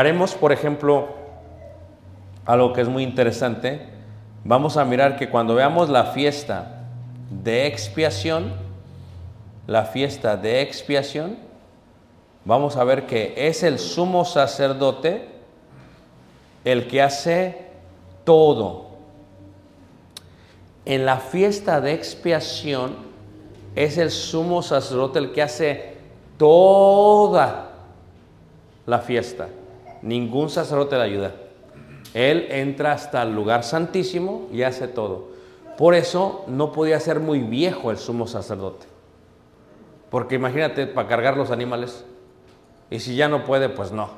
miraremos, por ejemplo, algo que es muy interesante. Vamos a mirar que cuando veamos la fiesta de expiación, la fiesta de expiación, vamos a ver que es el sumo sacerdote el que hace todo. En la fiesta de expiación es el sumo sacerdote el que hace toda la fiesta. Ningún sacerdote le ayuda. Él entra hasta el lugar santísimo y hace todo. Por eso no podía ser muy viejo el sumo sacerdote. Porque imagínate, para cargar los animales. Y si ya no puede, pues no.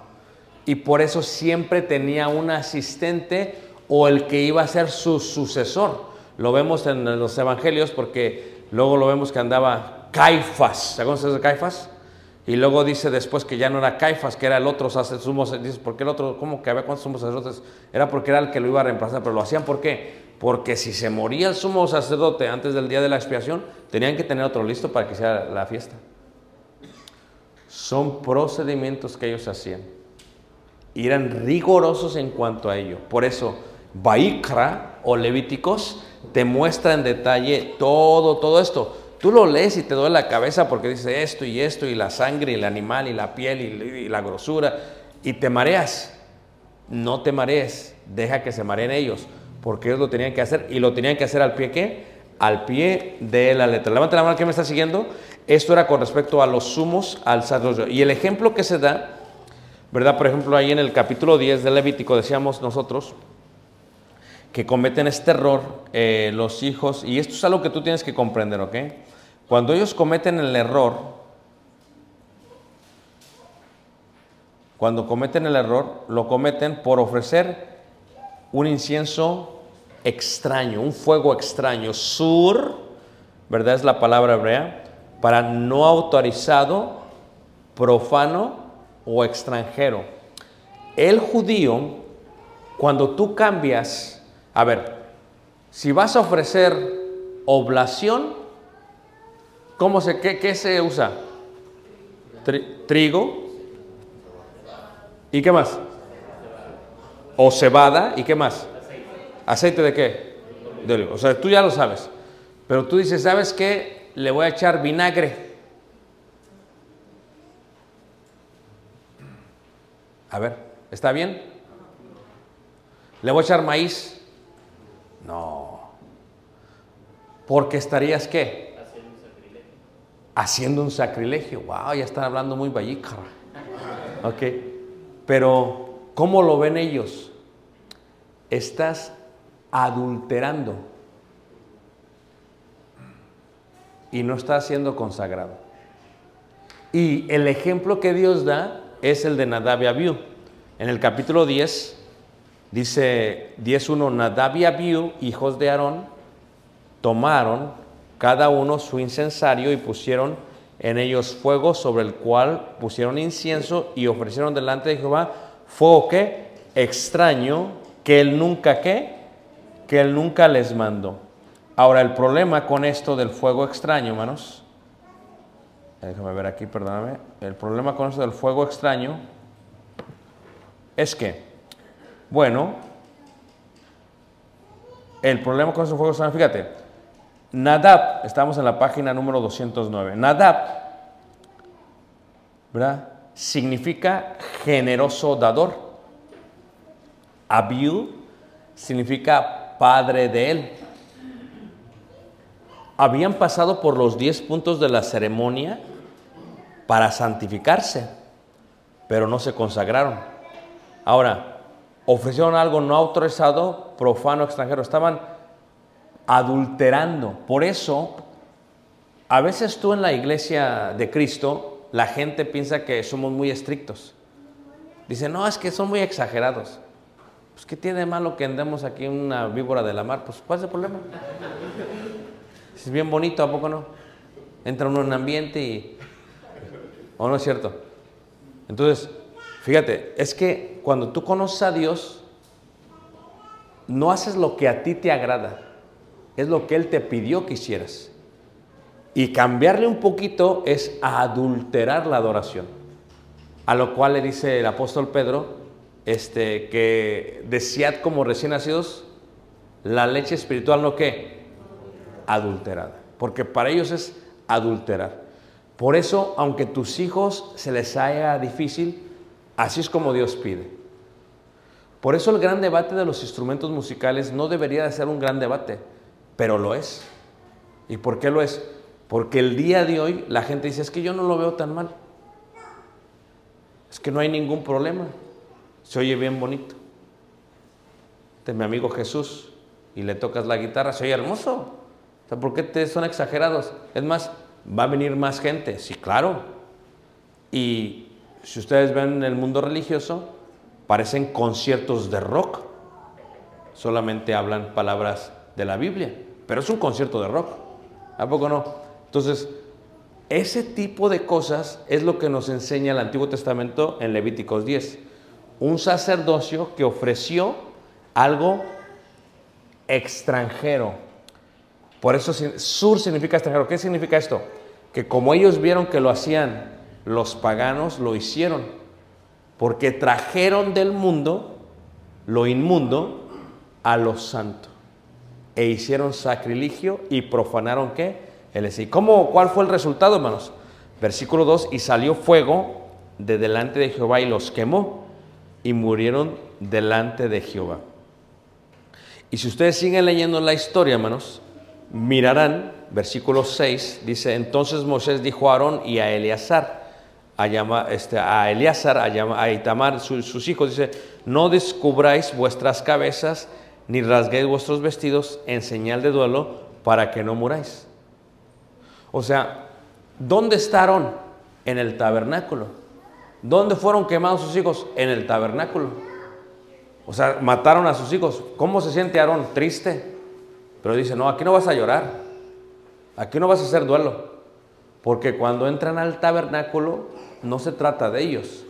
Y por eso siempre tenía un asistente o el que iba a ser su sucesor. Lo vemos en los evangelios porque luego lo vemos que andaba Caifás. ¿Se acuerdan de Caifás? Y luego dice después que ya no era Caifás, que era el otro sumo- Dice, ¿por qué el otro? ¿Cómo que había cuántos sumos sacerdotes? Era porque era el que lo iba a reemplazar. Pero lo hacían ¿por qué? Porque si se moría el sumo sacerdote antes del día de la expiación, tenían que tener otro listo para que hiciera la fiesta. Son procedimientos que ellos hacían. Y eran rigorosos en cuanto a ello. Por eso, Baikra o Levíticos te muestra en detalle todo, todo esto. Tú lo lees y te duele la cabeza porque dice esto y esto, y la sangre, y el animal, y la piel, y, la grosura, y te mareas. No te marees, deja que se mareen ellos, porque ellos lo tenían que hacer, y lo tenían que hacer al pie qué? Al pie de la letra. Levanta la mano que me está siguiendo. Esto era con respecto a los sumos al sacerdocio. Y el ejemplo que se da, ¿verdad? Por ejemplo, ahí en el capítulo 10 de Levítico decíamos nosotros que cometen este error eh, los hijos, y esto es algo que tú tienes que comprender, ¿ok? Cuando ellos cometen el error, cuando cometen el error, lo cometen por ofrecer un incienso extraño, un fuego extraño. Sur, ¿verdad? Es la palabra hebrea, para no autorizado, profano o extranjero. El judío, cuando tú cambias, a ver, si vas a ofrecer oblación, ¿cómo se, qué, qué se usa? Tri- trigo. ¿Y qué más? O cebada. ¿Y qué más? ¿Aceite de qué? O sea, tú ya lo sabes. Pero tú dices, ¿sabes qué? Le voy a echar vinagre. A ver, ¿está bien? ¿Le voy a echar maíz? No. Porque estarías qué? Haciendo un sacrilegio. Wow, ya están hablando muy vallica. Ok. Pero, ¿cómo lo ven ellos? Estás adulterando y no estás siendo consagrado. Y el ejemplo que Dios da es el de Nadab y Abiú. En el capítulo 10 dice 10.1, Nadab y Abiú, hijos de Aarón, tomaron cada uno su incensario y pusieron en ellos fuego sobre el cual pusieron incienso y ofrecieron delante de Jehová fuego que extraño que él nunca qué que él nunca les mandó. Ahora el problema con esto del fuego extraño, hermanos, déjame ver aquí, perdóname, el problema con esto del fuego extraño es que, bueno, el problema con ese fuego extraño, fíjate, Nadab, estamos en la página número 209. Nadab, ¿verdad? Significa generoso dador. Abiú significa padre de él. Habían pasado por los 10 puntos de la ceremonia para santificarse, pero no se consagraron. Ahora, ofrecieron algo no autorizado, profano, extranjero. Estaban adulterando. Por eso, a veces tú en la iglesia de Cristo, la gente piensa que somos muy estrictos. Dice, no, es que son muy exagerados. Pues, ¿qué tiene de malo que andemos aquí una víbora de la mar? Pues, ¿cuál es el problema? Es bien bonito, ¿a poco no? Entra uno en un ambiente y... ¿O no es cierto? Entonces, fíjate, es que cuando tú conoces a Dios, no haces lo que a ti te agrada es lo que Él te pidió que hicieras. Y cambiarle un poquito es adulterar la adoración. A lo cual le dice el apóstol Pedro, este, que desead como recién nacidos la leche espiritual, ¿no qué? Adulterada. Porque para ellos es adulterar. Por eso, aunque tus hijos se les haga difícil, así es como Dios pide. Por eso el gran debate de los instrumentos musicales no debería de ser un gran debate pero lo es. ¿Y por qué lo es? Porque el día de hoy la gente dice, es que yo no lo veo tan mal. Es que no hay ningún problema. Se oye bien bonito. De mi amigo Jesús y le tocas la guitarra, se oye hermoso. O sea, ¿por qué te son exagerados? Es más, va a venir más gente. Sí, claro. Y si ustedes ven en el mundo religioso, parecen conciertos de rock. Solamente hablan palabras de la Biblia, pero es un concierto de rock. ¿A poco no? Entonces, ese tipo de cosas es lo que nos enseña el Antiguo Testamento en Levíticos 10. Un sacerdocio que ofreció algo extranjero. Por eso sur significa extranjero. ¿Qué significa esto? Que como ellos vieron que lo hacían los paganos, lo hicieron. Porque trajeron del mundo lo inmundo a lo santo e hicieron sacrilegio y profanaron qué? El ¿Cómo, ¿Cuál fue el resultado, hermanos? Versículo 2, y salió fuego de delante de Jehová y los quemó y murieron delante de Jehová. Y si ustedes siguen leyendo la historia, hermanos, mirarán, versículo 6, dice, entonces Moisés dijo a Aarón y a Eleazar, a, llama, este, a Itamar, sus hijos, dice, no descubráis vuestras cabezas, ni rasguéis vuestros vestidos en señal de duelo para que no muráis. O sea, ¿dónde estaron? En el tabernáculo. ¿Dónde fueron quemados sus hijos? En el tabernáculo. O sea, mataron a sus hijos. ¿Cómo se siente Aarón? Triste. Pero dice, no, aquí no vas a llorar. Aquí no vas a hacer duelo. Porque cuando entran al tabernáculo, no se trata de ellos.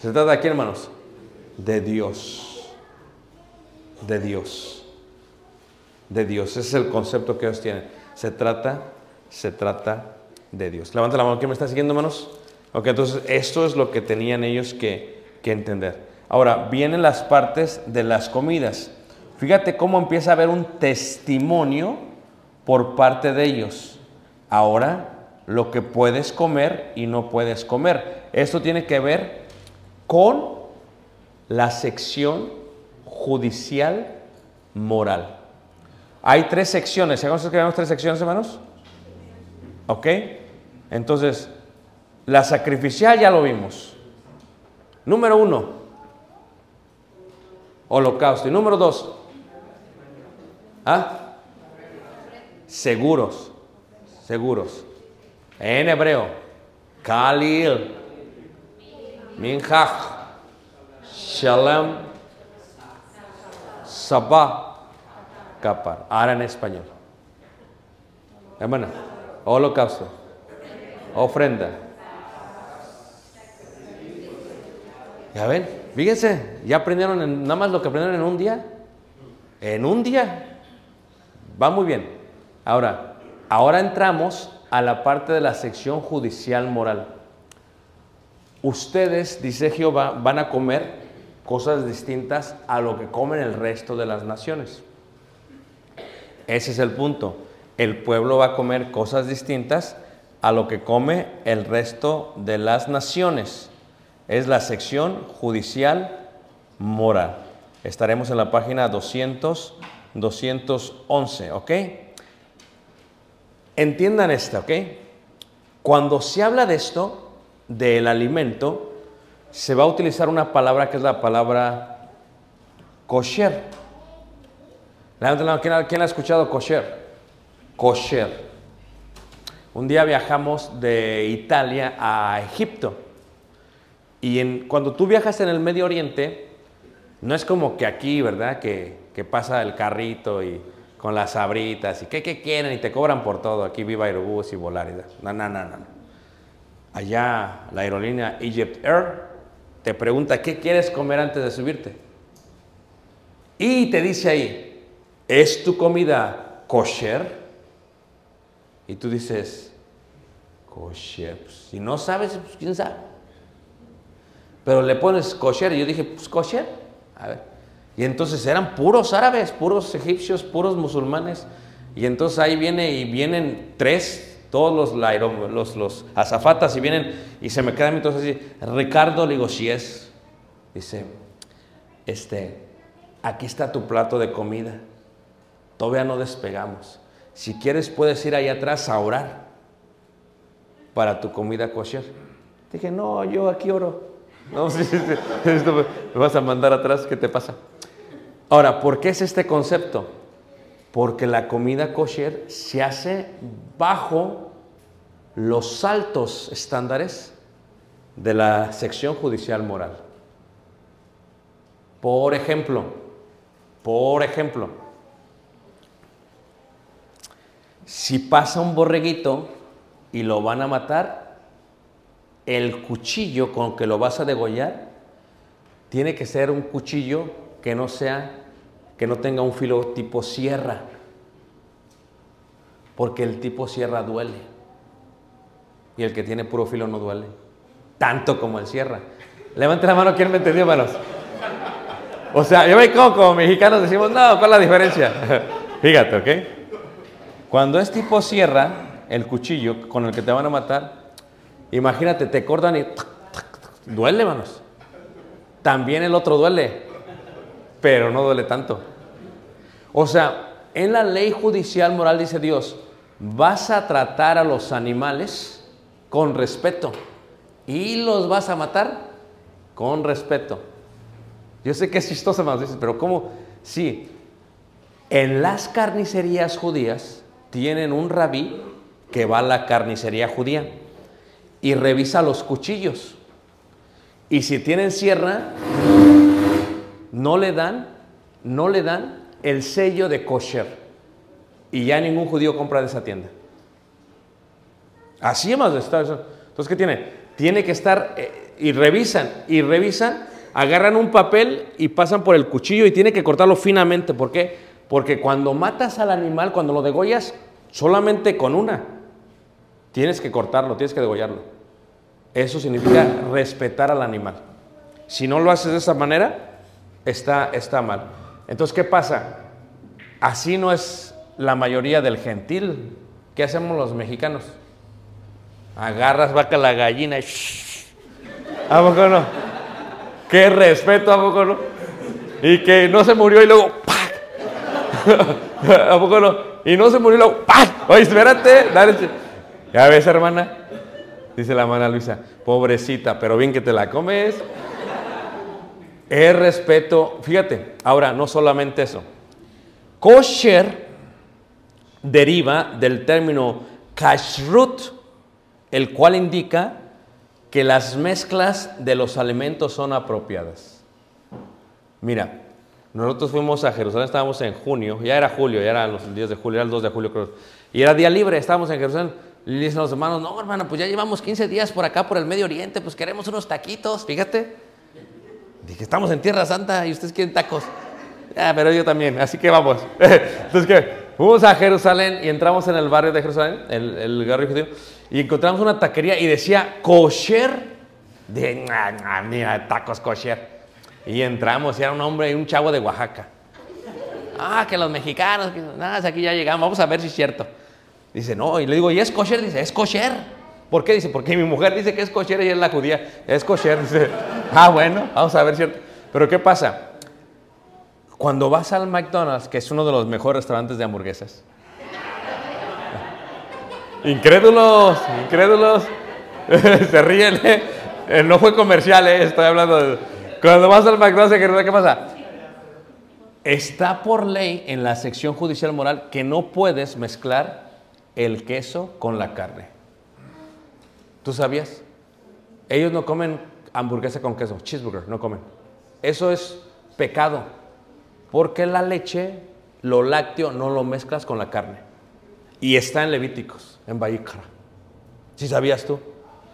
Se trata de quién, hermanos? De Dios de Dios. De Dios. Ese es el concepto que ellos tienen. Se trata, se trata de Dios. Levanta la mano. ¿Quién me está siguiendo, hermanos? Ok, entonces esto es lo que tenían ellos que, que entender. Ahora, vienen las partes de las comidas. Fíjate cómo empieza a haber un testimonio por parte de ellos. Ahora, lo que puedes comer y no puedes comer. Esto tiene que ver con la sección judicial, moral. Hay tres secciones. ¿Sabemos que tenemos tres secciones, hermanos? ¿Ok? Entonces, la sacrificial ya lo vimos. Número uno, holocausto. Y número dos, ¿ah? seguros, seguros. En hebreo, Khalil, Minhaj, Shalom, Sabah, Kapar. Ahora en español. Hermana, holocausto, ofrenda. Ya ven, fíjense, ya aprendieron en- nada más lo que aprendieron en un día. En un día. Va muy bien. Ahora, ahora entramos a la parte de la sección judicial moral. Ustedes, dice Jehová, van a comer cosas distintas a lo que comen el resto de las naciones. Ese es el punto. El pueblo va a comer cosas distintas a lo que come el resto de las naciones. Es la sección judicial moral. Estaremos en la página 200, 211, ¿ok? Entiendan esto, ¿ok? Cuando se habla de esto, del alimento, se va a utilizar una palabra que es la palabra kosher. ¿Quién ha, quién ha escuchado kosher? Kosher. Un día viajamos de Italia a Egipto. Y cuando tú viajas en el Medio Oriente, no es como que aquí, ¿verdad? Que, pasa el carrito y con las sabritas y ¿qué, qué quieren? Y te cobran por todo. Aquí viva Aerobús y volar. y da- No, no, no, no. Allá la aerolínea Egypt Air te pregunta, ¿qué quieres comer antes de subirte? Y te dice ahí, ¿es tu comida kosher? Y tú dices, kosher. Pues, si no sabes, pues quién sabe. Pero le pones kosher y yo dije, pues kosher. A ver. Y entonces eran puros árabes, puros egipcios, puros musulmanes. Y entonces ahí viene y vienen tres, todos los, los, los azafatas y vienen y se me quedan entonces así, Ricardo, le digo, si es. Dice, este, aquí está tu plato de comida. Todavía no despegamos. Si quieres puedes ir ahí atrás a orar para tu comida kosher. Dije, no, yo aquí oro. No, sí, sí, me vas a mandar atrás, ¿qué te pasa? Ahora, ¿por qué es este concepto? Porque la comida kosher se hace bajo los altos estándares de la sección judicial moral. Por ejemplo, por ejemplo, si pasa un borreguito y lo van a matar, el cuchillo con que lo vas a degollar tiene que ser un cuchillo que no sea, que no tenga un filo tipo sierra, porque el tipo sierra duele y el que tiene puro filo no duele, tanto como el sierra. Levante la mano, ¿quién me entendió, hermanos? O sea, yo me como, como mexicanos decimos, no, ¿cuál es la diferencia? Fíjate, ¿ok? Cuando es tipo sierra, el cuchillo con el que te van a matar, imagínate, te cortan y duele, hermanos. También el otro duele, pero no duele tanto. O sea, en la ley judicial moral dice Dios, vas a tratar a los animales con respeto y los vas a matar con respeto. Yo sé que es chistoso, dices, pero ¿cómo? Sí, en las carnicerías judías tienen un rabí que va a la carnicería judía y revisa los cuchillos. Y si tienen sierra, no le dan, no le dan el sello de kosher. Y ya ningún judío compra de esa tienda. Así más está eso. Entonces, ¿qué tiene? Tiene que estar eh, y revisan, y revisan, agarran un papel y pasan por el cuchillo y tiene que cortarlo finamente. ¿Por qué? Porque cuando matas al animal, cuando lo degollas, solamente con una, tienes que cortarlo, tienes que degollarlo. Eso significa respetar al animal. Si no lo haces de esa manera, está, está mal. Entonces, ¿qué pasa? Así no es la mayoría del gentil. ¿Qué hacemos los mexicanos? Agarras vaca la gallina y... shhh. ¿A poco no? Qué respeto, ¿a poco no? Y que no se murió y luego... ¡pac! ¿A poco no? Y no se murió y luego... ¡pac! Oye, espérate. dale. ¿Ya ves, hermana? Dice la hermana Luisa, pobrecita, pero bien que te la comes. Es respeto. Fíjate, ahora, no solamente eso. Kosher deriva del término kashrut, el cual indica que las mezclas de los alimentos son apropiadas. Mira, nosotros fuimos a Jerusalén, estábamos en junio, ya era julio, ya eran los días de julio, era el 2 de julio creo, y era día libre, estábamos en Jerusalén. Y dicen los hermanos, no hermano, pues ya llevamos 15 días por acá, por el Medio Oriente, pues queremos unos taquitos, fíjate. Dije, estamos en Tierra Santa y ustedes quieren tacos. Ah, pero yo también, así que vamos. Entonces, ¿qué? Fuimos a Jerusalén y entramos en el barrio de Jerusalén, el, el barrio judío, y encontramos una taquería y decía kosher. De, "Ah, ah, mira, tacos kosher. Y entramos y era un hombre y un chavo de Oaxaca. Ah, que los mexicanos, que nada, aquí ya llegamos, vamos a ver si es cierto. Dice, no, y le digo, ¿y es kosher? Dice, es kosher. ¿Por qué? Dice, porque mi mujer dice que es kosher y es la judía. Es kosher. Dice, ah, bueno, vamos a ver, cierto. Pero ¿qué pasa? Cuando vas al McDonald's, que es uno de los mejores restaurantes de hamburguesas. Incrédulos, incrédulos. Se ríen, ¿eh? Eh, No fue comercial, ¿eh? Estoy hablando de... Cuando vas al McDonald's, ¿qué pasa? Está por ley en la sección judicial moral que no puedes mezclar el queso con la carne. ¿Tú sabías? Ellos no comen hamburguesa con queso, cheeseburger, no comen. Eso es pecado, porque la leche, lo lácteo, no lo mezclas con la carne. Y está en Levíticos, en Baikra. ¿Sí sabías tú?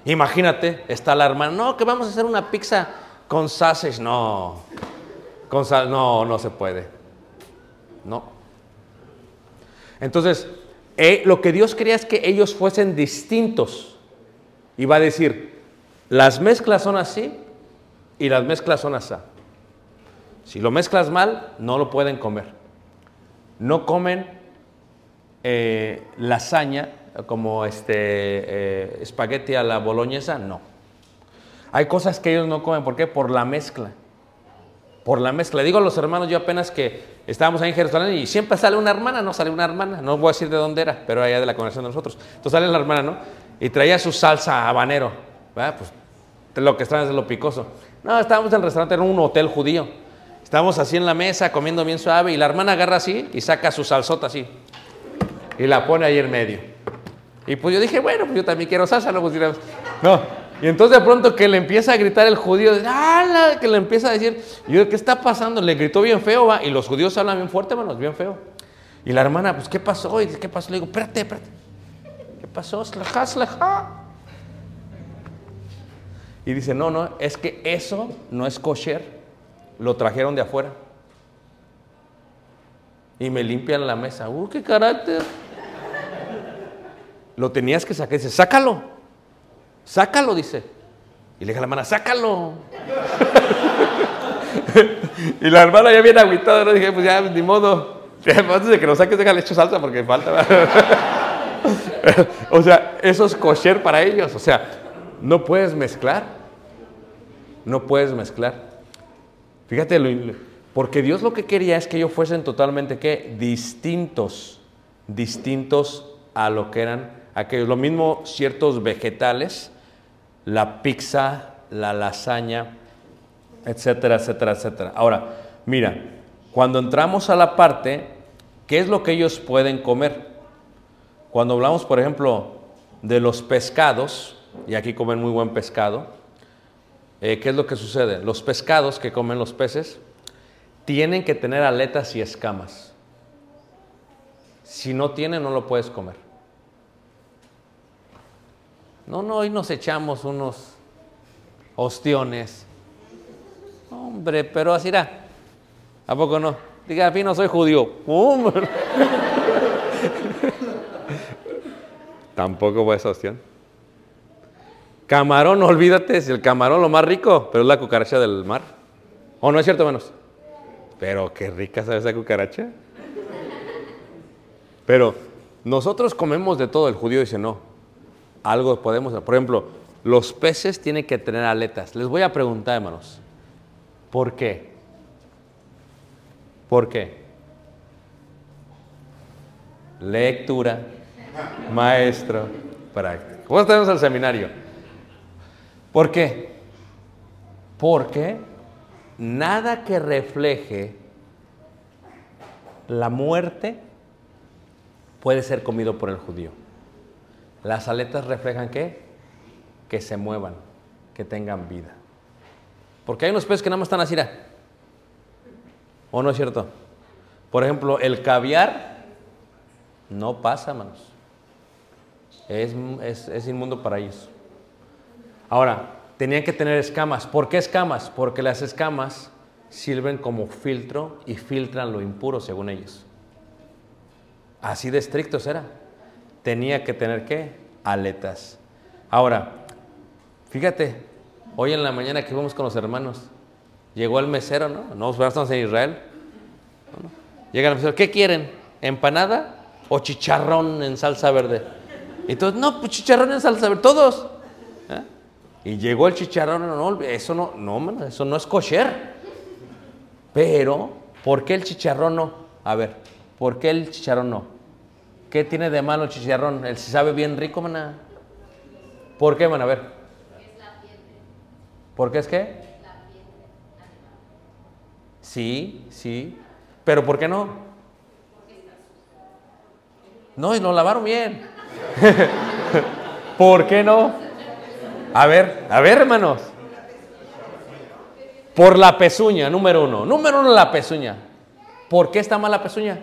Imagínate, está la hermana, no, que vamos a hacer una pizza con sausage. No, con sal, no, no se puede. No. Entonces, eh, lo que Dios quería es que ellos fuesen distintos. Y va a decir, las mezclas son así y las mezclas son así. Si lo mezclas mal, no lo pueden comer. No comen eh, lasaña como este eh, espagueti a la boloñesa, no. Hay cosas que ellos no comen, ¿por qué? Por la mezcla. Por la mezcla. Digo a los hermanos, yo apenas que estábamos ahí en Jerusalén y siempre sale una hermana, no sale una hermana, no voy a decir de dónde era, pero allá de la congregación de nosotros. Entonces sale la hermana, ¿no? Y traía su salsa habanero, ¿verdad? Pues lo que extraña es lo picoso. No, estábamos en el restaurante, en un hotel judío. Estábamos así en la mesa, comiendo bien suave, y la hermana agarra así y saca su salsota así. Y la pone ahí en medio. Y pues yo dije, bueno, pues yo también quiero salsa, no, pues. No. Y entonces de pronto que le empieza a gritar el judío, ¡ala! que le empieza a decir, y yo, ¿qué está pasando? Le gritó bien feo, va, y los judíos hablan bien fuerte, hermanos, bien feo. Y la hermana, pues, ¿qué pasó? Y dice, ¿qué pasó? Le digo, espérate, espérate. ¿Qué pasó? Slajá, slajá. Y dice, no, no, es que eso no es kosher. Lo trajeron de afuera. Y me limpian la mesa. ¡Uh, qué carácter! Lo tenías que sacar. Dice, sácalo. Sácalo, dice. Y le dije a la hermana, sácalo. y la hermana ya viene agüitada. ¿no? Dije, pues ya, ni modo. Antes de que lo saques, déjale hecho salsa porque falta. o sea, eso es kosher para ellos. O sea, no puedes mezclar. No puedes mezclar. Fíjate, lo- porque Dios lo que quería es que ellos fuesen totalmente, ¿qué? Distintos. Distintos a lo que eran aquellos. Lo mismo ciertos vegetales, la pizza, la lasaña, etcétera, etcétera, etcétera. Ahora, mira, cuando entramos a la parte, ¿qué es lo que ellos pueden comer? Cuando hablamos, por ejemplo, de los pescados, y aquí comen muy buen pescado, eh, ¿qué es lo que sucede? Los pescados que comen los peces tienen que tener aletas y escamas. Si no tienen, no lo puedes comer. No, no, hoy nos echamos unos ostiones. Hombre, pero así era. ¿A poco no? Diga, a mí no soy judío. Tampoco voy a esa ostión. Camarón, olvídate, es el camarón lo más rico, pero es la cucaracha del mar. ¿O no es cierto, hermanos? Pero qué rica sabe esa cucaracha. Pero nosotros comemos de todo, el judío dice no. Algo podemos, por ejemplo, los peces tienen que tener aletas. Les voy a preguntar, hermanos, ¿por qué? ¿Por qué? Lectura, maestro. Práctico. Vos tenemos al seminario. ¿Por qué? Porque nada que refleje la muerte puede ser comido por el judío. Las aletas reflejan qué? Que se muevan, que tengan vida. Porque hay unos peces que nada más están así. ¿O no es cierto? Por ejemplo, el caviar no pasa, manos. Es, es- inmundo para ellos. Ahora, tenían que tener escamas. ¿Por qué escamas? Porque las escamas sirven como filtro y filtran lo impuro según ellos. Así de estrictos era. Tenía que tener qué? Aletas. Ahora, fíjate, hoy en la mañana que fuimos con los hermanos, llegó el mesero, ¿no? No, estamos en Israel. Llega el mesero, ¿qué quieren? ¿Empanada o chicharrón en salsa verde? Todos, no, pues chicharrón en salsa verde, todos. ¿eh? Y llegó el chicharrón, no, no, eso no, no, eso no es kosher. Pero, ¿por qué el chicharrón no? A ver, ¿por qué el chicharrón no? ¿Qué tiene de malo el chicharrón? ¿El si sabe bien rico, maná? ¿Por qué, man? A ver. ¿Por qué es qué? Sí, sí. ¿Pero por qué no? No, y lo lavaron bien. ¿Por qué no? A ver, a ver, hermanos. Por la pezuña, número uno. Número uno, la pezuña. ¿Por qué está mal la pezuña?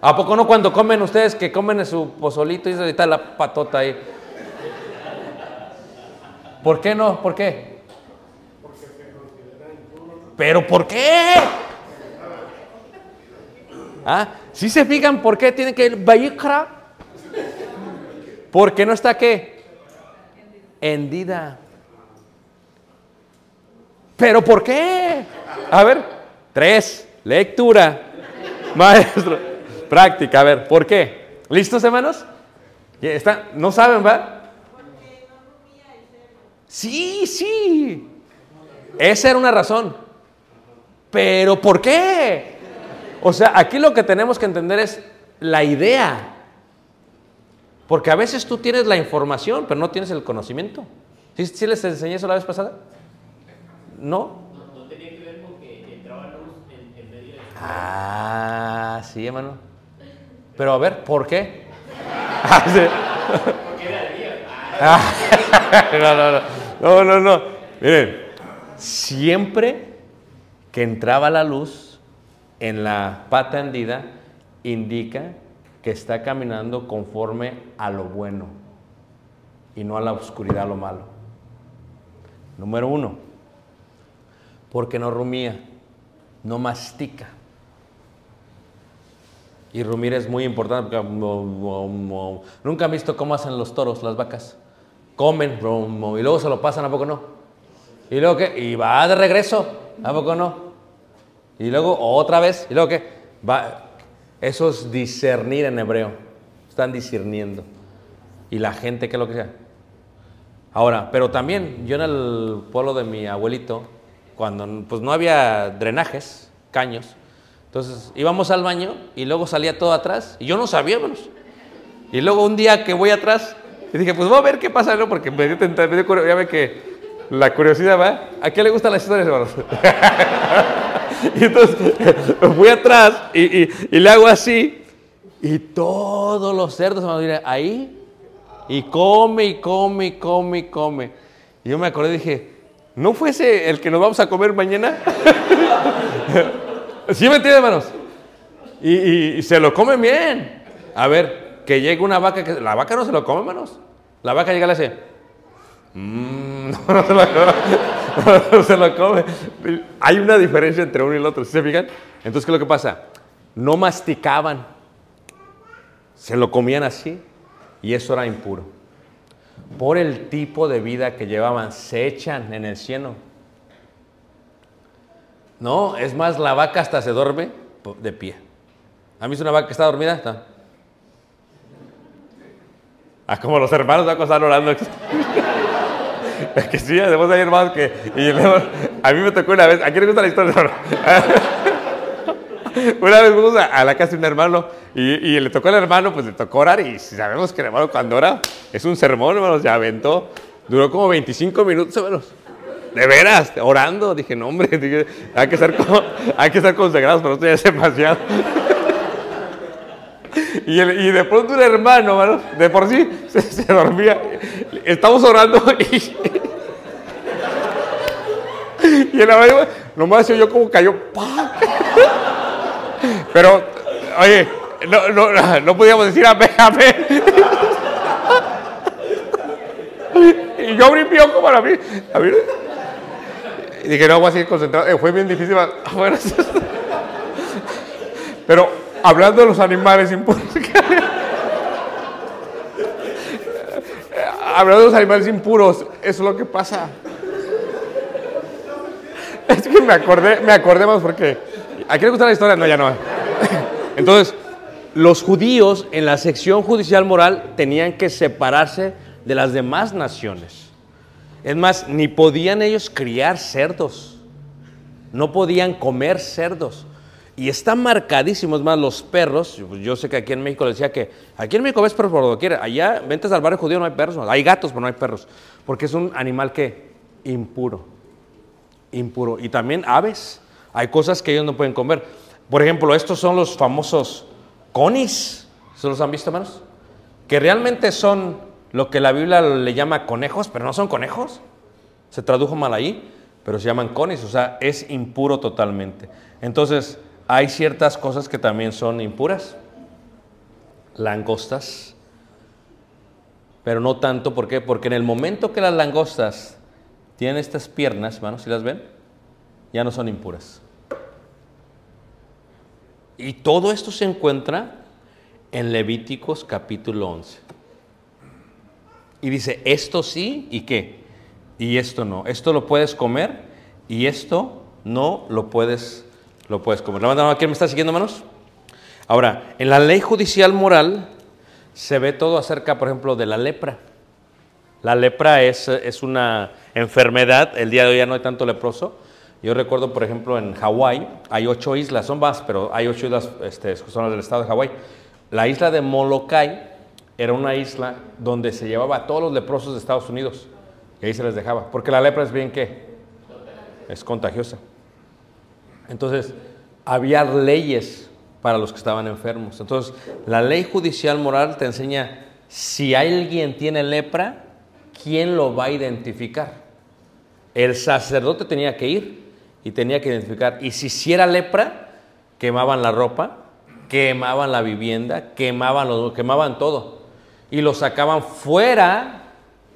¿A poco no cuando comen ustedes que comen su pozolito y está la patota ahí? ¿Por qué no? ¿Por qué? ¿Pero por qué? ¿Ah? ¿Sí se fijan por qué tiene que ir? Porque no está qué? Hendida. ¿Pero por qué? A ver, tres, lectura, maestro, práctica, a ver, ¿por qué? ¿Listos, hermanos? Ya está- ¿No saben, va? Sí, sí. Esa era una razón. Pero ¿por qué? O sea, aquí lo que tenemos que entender es la idea. Porque a veces tú tienes la información, pero no tienes el conocimiento. ¿Sí, sí les enseñé eso la vez pasada? ¿No? Ah, sí, hermano. Pero a ver, ¿por qué? Ah, sí. Ah, no, no, no. No, no, no. Miren, siempre que entraba la luz en la pata hendida, indica que está caminando conforme a lo bueno y no a la oscuridad, a lo malo. Número uno, porque no rumía, no mastica. Y rumir es muy importante. mo- mo- mo- Nunca han visto cómo hacen los toros, las vacas. Comen y luego se lo pasan, ¿a poco no? Y luego qué? Y va de regreso, ¿a poco no? Y luego otra vez, y luego qué? Va. Eso es discernir en hebreo. Están discerniendo. Y la gente, ¿qué es lo que sea? Ahora, pero también yo en el pueblo de mi abuelito, cuando pues no había drenajes, caños, entonces íbamos al baño y luego salía todo atrás y yo no sabía, hermanos. Y luego un día que voy atrás y dije, pues voy a ver qué pasa, ¿no? Porque me dio, me dio ya ve que la curiosidad va. ¿A qué le gustan las historias, hermanos? y entonces fui atrás y, y- y le hago así y todos los cerdos hermanos, mira, ahí y come y come y come y come. Y yo me acordé y dije, ¿no fuese el que nos vamos a comer mañana? ¿Sí me entienden, hermanos? Y, y- y se lo comen bien. A ver, que llegue una vaca que... La vaca no se lo come, hermanos. La vaca llega y le hace... "Mm, no, no se lo come. No, no se lo come. Hay una diferencia entre uno y el otro, ¿sí se fijan? Entonces, ¿qué es lo que pasa? No masticaban. Se lo comían así y eso era impuro. Por el tipo de vida que llevaban, se echan en el cieno. No, es más, la vaca hasta se duerme de pie. ¿Han visto una vaca que está dormida? Está. Ah, como los hermanos van a orando. Es que sí, además hay hermanos que... y a mí me tocó una vez... ¿A quién le gusta la historia? Una vez fuimos a, la casa de un hermano y, y le tocó al hermano, pues le tocó orar y sabemos que el hermano cuando ora es un sermón, hermano, se aventó. Duró como 25 minutos, hermanos. De veras, orando. Dije, no, hombre, hay, que estar hay que estar consagrados, pero esto ya demasiado. Y, de pronto un hermano, de por sí se, dormía. Estamos orando y, y el hermano, nomás yo como cayó. ¡pah! Pero, oye, no, no, no podíamos decir amén, amén. Y yo abrí mi ojo para mí. A mí. Y dije, no, voy a seguir concentrado. Eh, fue bien difícil. Pero hablando de los animales impuros. hablando de los animales impuros, eso es lo que pasa. Es que me acordé, me acordé más porque. ¿A quién le gusta la historia? No, ya no. Entonces, los judíos en la sección judicial moral tenían que separarse de las demás naciones. Es más, ni podían ellos criar cerdos. No podían comer cerdos. Y está marcadísimo, más, los perros, yo sé que aquí en México les decía que aquí en México ves perros por donde quiera, allá ventas al barrio judío no hay perros, hay gatos, pero no hay perros, porque es un animal que impuro, impuro. Y también aves, hay cosas que ellos no pueden comer. Por ejemplo, estos son los famosos conis, ¿se los han visto, hermanos? Que realmente son lo que la Biblia le llama conejos, pero no son conejos. Se tradujo mal ahí, pero se llaman conis, o sea, es impuro totalmente. Entonces, hay ciertas cosas que también son impuras. Langostas. Pero no tanto, ¿por qué? Porque en el momento que las langostas tienen estas piernas, hermanos, si las ven? Ya no son impuras. Y todo esto se encuentra en Levíticos capítulo 11. Y dice, esto sí y qué. Y esto no. Esto lo puedes comer y esto no lo puedes, lo puedes comer. La mano, ¿quién me está siguiendo, hermanos? Ahora, en la ley judicial moral se ve todo acerca, por ejemplo, de la lepra. La lepra es, es una enfermedad, el día de hoy ya no hay tanto leproso. Yo recuerdo, por ejemplo, en Hawái hay ocho islas, son más, pero hay ocho islas, este, son las del estado de Hawái. La isla de Molokai era una isla donde se llevaba a todos los leprosos de Estados Unidos y ahí se les dejaba, porque la lepra es bien que es contagiosa. Entonces, había leyes para los que estaban enfermos. Entonces, la ley judicial moral te enseña si alguien tiene lepra, ¿quién lo va a identificar? El sacerdote tenía que ir y tenía que identificar. Y si sí era lepra, quemaban la ropa, quemaban la vivienda, quemaban, lo, quemaban todo. Y lo sacaban fuera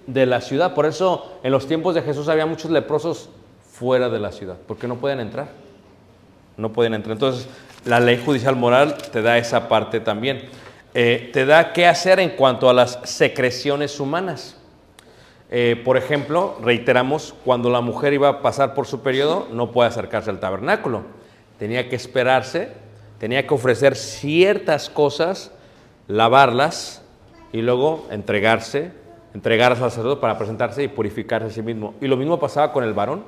de la ciudad. Por eso en los tiempos de Jesús había muchos leprosos fuera de la ciudad, porque no pueden entrar. No pueden entrar. Entonces, la ley judicial moral te da esa parte también. Eh, te da qué hacer en cuanto a las secreciones humanas. Eh, por ejemplo, reiteramos, cuando la mujer iba a pasar por su periodo, no puede acercarse al tabernáculo. Tenía que esperarse, tenía que ofrecer ciertas cosas, lavarlas y luego entregarse, entregar al sacerdote para presentarse y purificarse a sí mismo. Y lo mismo pasaba con el varón.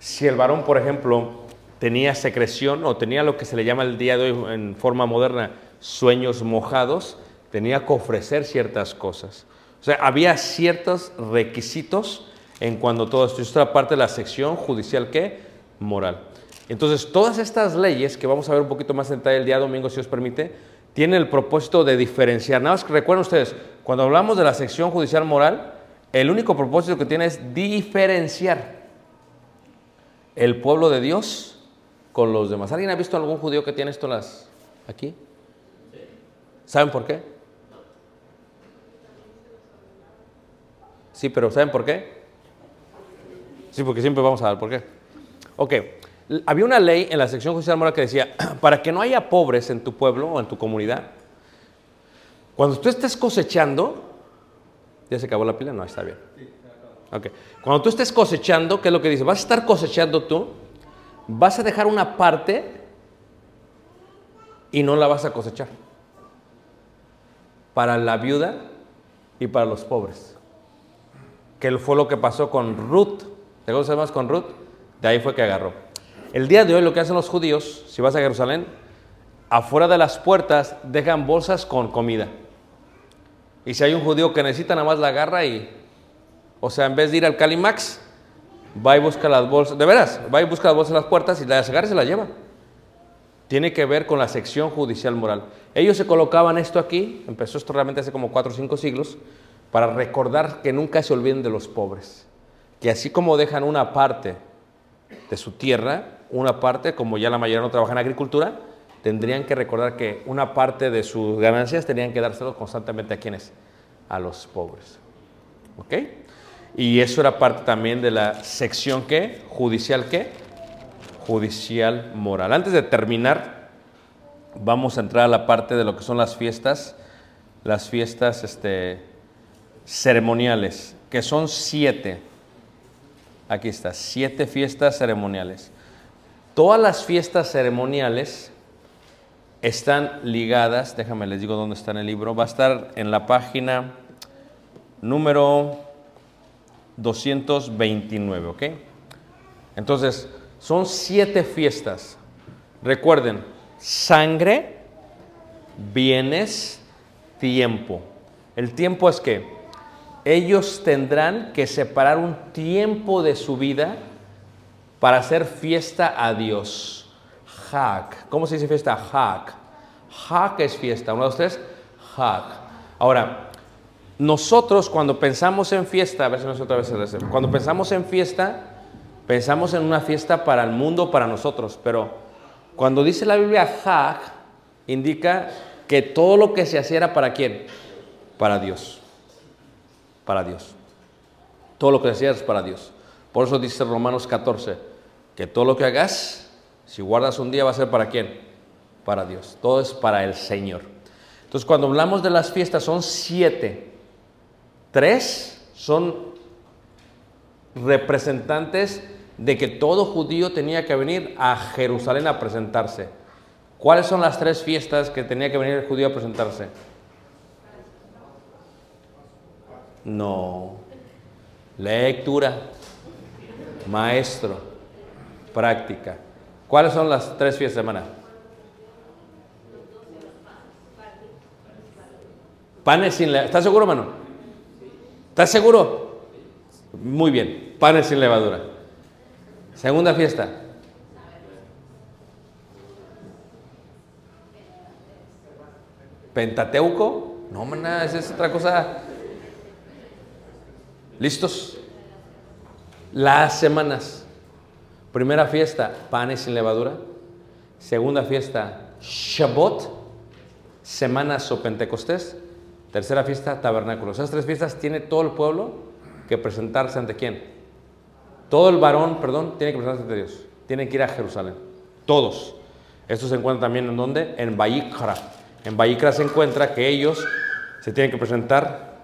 Si el varón, por ejemplo, tenía secreción o tenía lo que se le llama el día de hoy en forma moderna sueños mojados, tenía que ofrecer ciertas cosas. O sea, había ciertos requisitos en cuanto a todo esto. Esto era parte de la sección judicial que moral. Entonces, todas estas leyes que vamos a ver un poquito más en detalle el día domingo, si os permite, tienen el propósito de diferenciar. Nada más que recuerden ustedes, cuando hablamos de la sección judicial moral, el único propósito que tiene es diferenciar el pueblo de Dios con los demás. ¿Alguien ha visto algún judío que tiene esto las aquí? ¿Saben por qué? Sí, pero ¿saben por qué? Sí, porque siempre vamos a dar por qué. Ok, había una ley en la sección judicial moral que decía, para que no haya pobres en tu pueblo o en tu comunidad, cuando tú estés cosechando, ¿ya se acabó la pila? No, está bien. Ok, cuando tú estés cosechando, ¿qué es lo que dice? Vas a estar cosechando tú, vas a dejar una parte y no la vas a cosechar. Para la viuda y para los pobres. Que fue lo que pasó con Ruth. ¿Te acuerdas más con Ruth? De ahí fue que agarró. El día de hoy lo que hacen los judíos, si vas a Jerusalén, afuera de las puertas dejan bolsas con comida. Y si hay un judío que necesita, nada más la agarra y, o sea, en vez de ir al Calimax, va y busca las bolsas, de veras, va y busca las bolsas en las puertas y las agarra y se las lleva. Tiene que ver con la sección judicial moral. Ellos se colocaban esto aquí, empezó esto realmente hace como 4 o 5 siglos, para recordar que nunca se olviden de los pobres. Que así como dejan una parte de su tierra, una parte, como ya la mayoría no trabaja en agricultura, tendrían que recordar que una parte de sus ganancias tenían que dárselo constantemente a quienes? A los pobres. ¿Ok? Y eso era parte también de la sección que, judicial qué? Judicial moral. Antes de terminar, vamos a entrar a la parte de lo que son las fiestas, las fiestas este, ceremoniales, que son siete. Aquí está, siete fiestas ceremoniales. Todas las fiestas ceremoniales están ligadas, déjame les digo dónde está en el libro, va a estar en la página número 229, ¿ok? Entonces, son siete fiestas. Recuerden, sangre, bienes, tiempo. El tiempo es que ellos tendrán que separar un tiempo de su vida para hacer fiesta a Dios. Hak. ¿Cómo se dice fiesta? Hak. Hak es fiesta. Uno, dos, tres. Hak. Ahora, nosotros cuando pensamos en fiesta, a ver si no sé otra vez se dice, cuando pensamos en fiesta, pensamos en una fiesta para el mundo, para nosotros, pero cuando dice la Biblia Hak, indica que todo lo que se hacía era para quién? Para Dios. Para Dios. Todo lo que se hacía es para Dios. Por eso dice Romanos 14, que todo lo que hagas, si guardas un día va a ser para quién? Para Dios. Todo es para el Señor. Entonces cuando hablamos de las fiestas son siete. Tres son representantes de que todo judío tenía que venir a Jerusalén a presentarse. ¿Cuáles son las tres fiestas que tenía que venir el judío a presentarse? No. Lectura, maestro, práctica. ¿Cuáles son las tres fiestas de semana? Panes sin levadura. ¿Estás seguro, mano? ¿Estás seguro? Muy bien. Panes sin levadura. Segunda fiesta. Pentateuco. No, maná, esa es otra cosa. ¿Listos? Las semanas. Primera fiesta, panes sin levadura. Segunda fiesta, Shabbat, semanas o Pentecostés. Tercera fiesta, tabernáculo. Esas tres fiestas tiene todo el pueblo que presentarse ante quién. Todo el varón, perdón, tiene que presentarse ante Dios. Tienen que ir a Jerusalén. Todos. Esto se encuentra también en donde? En Bayikra. En Bayikra se encuentra que ellos se tienen que presentar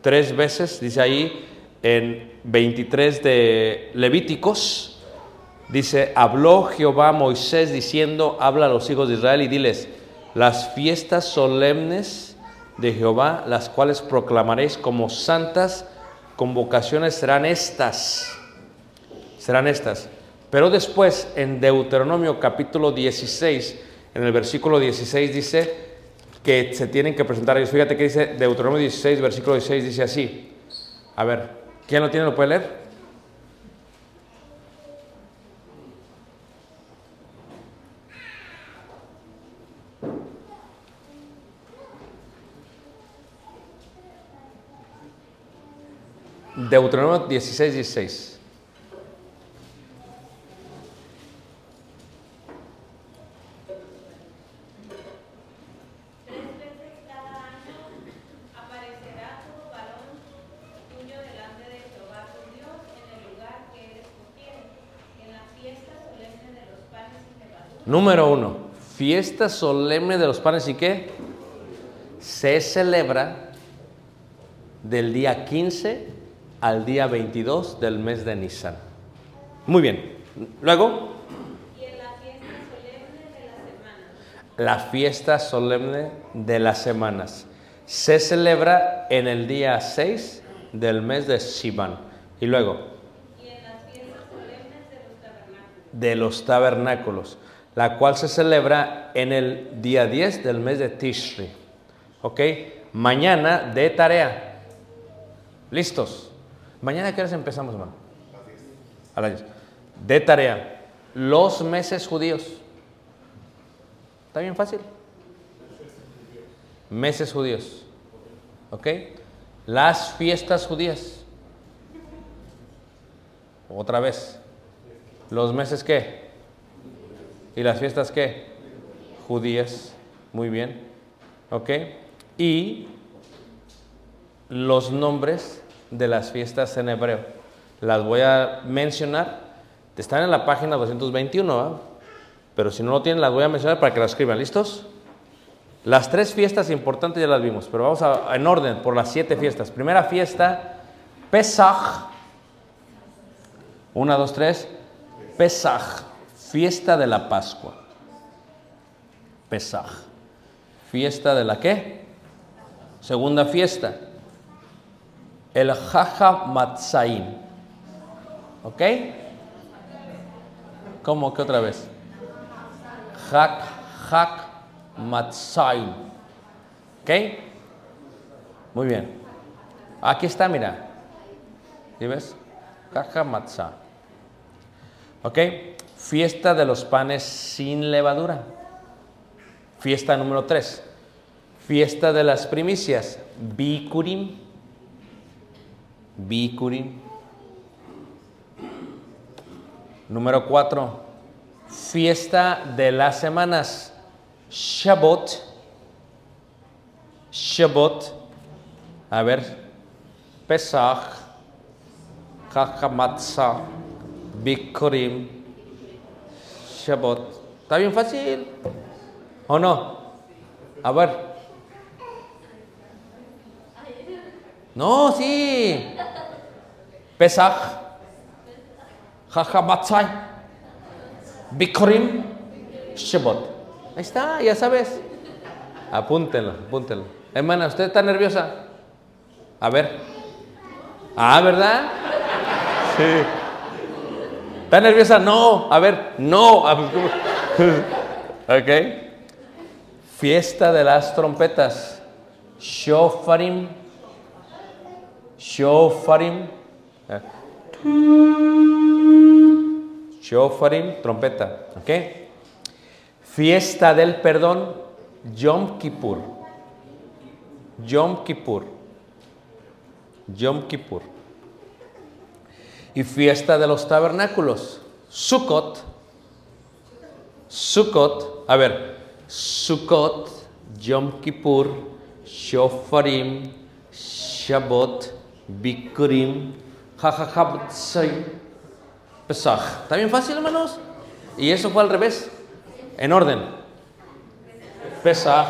tres veces, dice ahí en 23 de Levíticos, dice, habló Jehová a Moisés diciendo, habla a los hijos de Israel y diles, las fiestas solemnes de Jehová, las cuales proclamaréis como santas convocaciones serán estas, serán estas. Pero después en Deuteronomio capítulo 16, en el versículo 16 dice que se tienen que presentar ellos. Fíjate que dice Deuteronomio 16, versículo 16 dice así. A ver, ¿quién lo tiene? ¿Lo puede leer? Deuteronomio 16, 16. Tres veces cada año aparecerá tu varón tuyo delante de Jehová tu Dios en el lugar que él escogiere, en la fiesta solemne de los panes sin levadura. Número uno, fiesta solemne de los panes y qué? Se celebra del día 15 al día 22 del mes de Nisan. Muy bien. Luego, Y en la fiesta solemne de las semanas, la fiesta solemne de las semanas. Se celebra en el día 6 del mes de Sivan. Y luego, y en las fiestas solemnes de los tabernáculos, de los tabernáculos, la cual se celebra en el día 10 del mes de Tishri. ¿Ok? Mañana de tarea. ¿Listos? Mañana, ¿qué horas empezamos, hermano? A las 10. De tarea. Los meses judíos. ¿Está bien fácil? Meses judíos. ¿Ok? Las fiestas judías. Otra vez. ¿Los meses qué? ¿Y las fiestas qué? Judías. Muy bien. ¿Ok? Y los nombres de las fiestas en hebreo. Las voy a mencionar. Están en la página 221, ¿va? pero si no lo tienen, las voy a mencionar para que las escriban. ¿Listos? Las tres fiestas importantes ya las vimos, pero vamos en orden por las siete fiestas. Primera fiesta, Pesach. Una, dos, tres. Pesach, fiesta de la Pascua. Pesach, fiesta de la qué? Segunda fiesta, el Jaja Matzaim. ¿Ok? ¿Cómo que otra vez? Hak, Hak Matzaim. ¿Ok? Muy bien. Aquí está, mira. ¿Sí ves? Jaja Matzah. ¿Ok? Fiesta de los panes sin levadura. Fiesta número 3. Fiesta de las primicias. Bikurim. Bikurim. Número 4. Fiesta de las semanas. Shabbat. Shabbat. A ver. Pesach. Chachamatzah. Bikurim. Shabbat. ¿Está bien fácil? ¿O no? A ver. No, sí. Pesach. Chachamatzah. Bikurim. Shabbat. Ahí está, ya sabes. Apúntenlo, apúntenlo. Hermana, ¿usted está nerviosa? A ver. Ah, ¿verdad? Sí. ¿Está nerviosa? No. A ver, no. Ok. Fiesta de las trompetas. Shofarim. Shofarim. Eh. Shofarim, trompeta. Ok. Fiesta del perdón. Yom Kippur. Yom Kippur. Yom Kippur. Y fiesta de los tabernáculos. Sukkot. Sukkot. A ver. Sukkot, Yom Kippur, Shofarim, Shabbat, Bikurim, Jajajabatsai, Pesach. ¿Está bien fácil, hermanos? Y eso fue al revés. En orden. Pesach.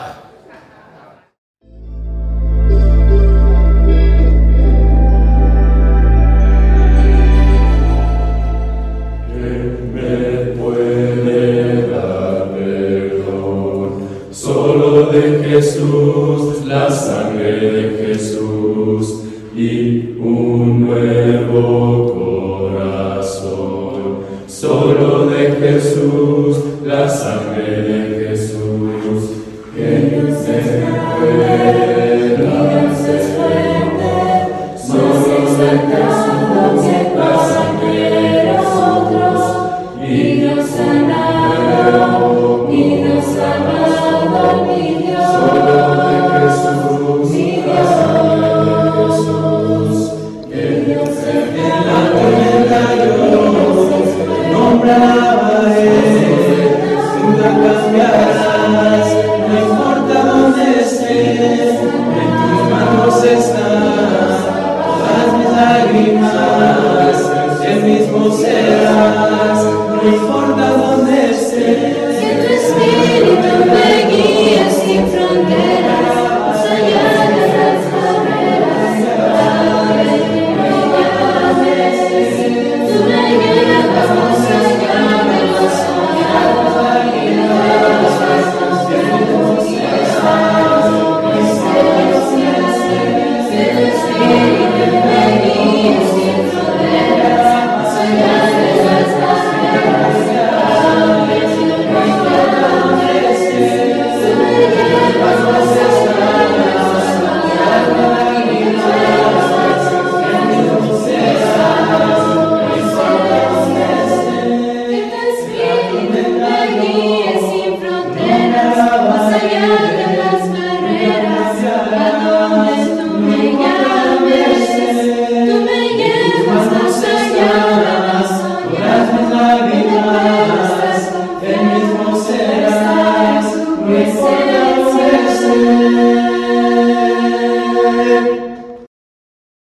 Serás,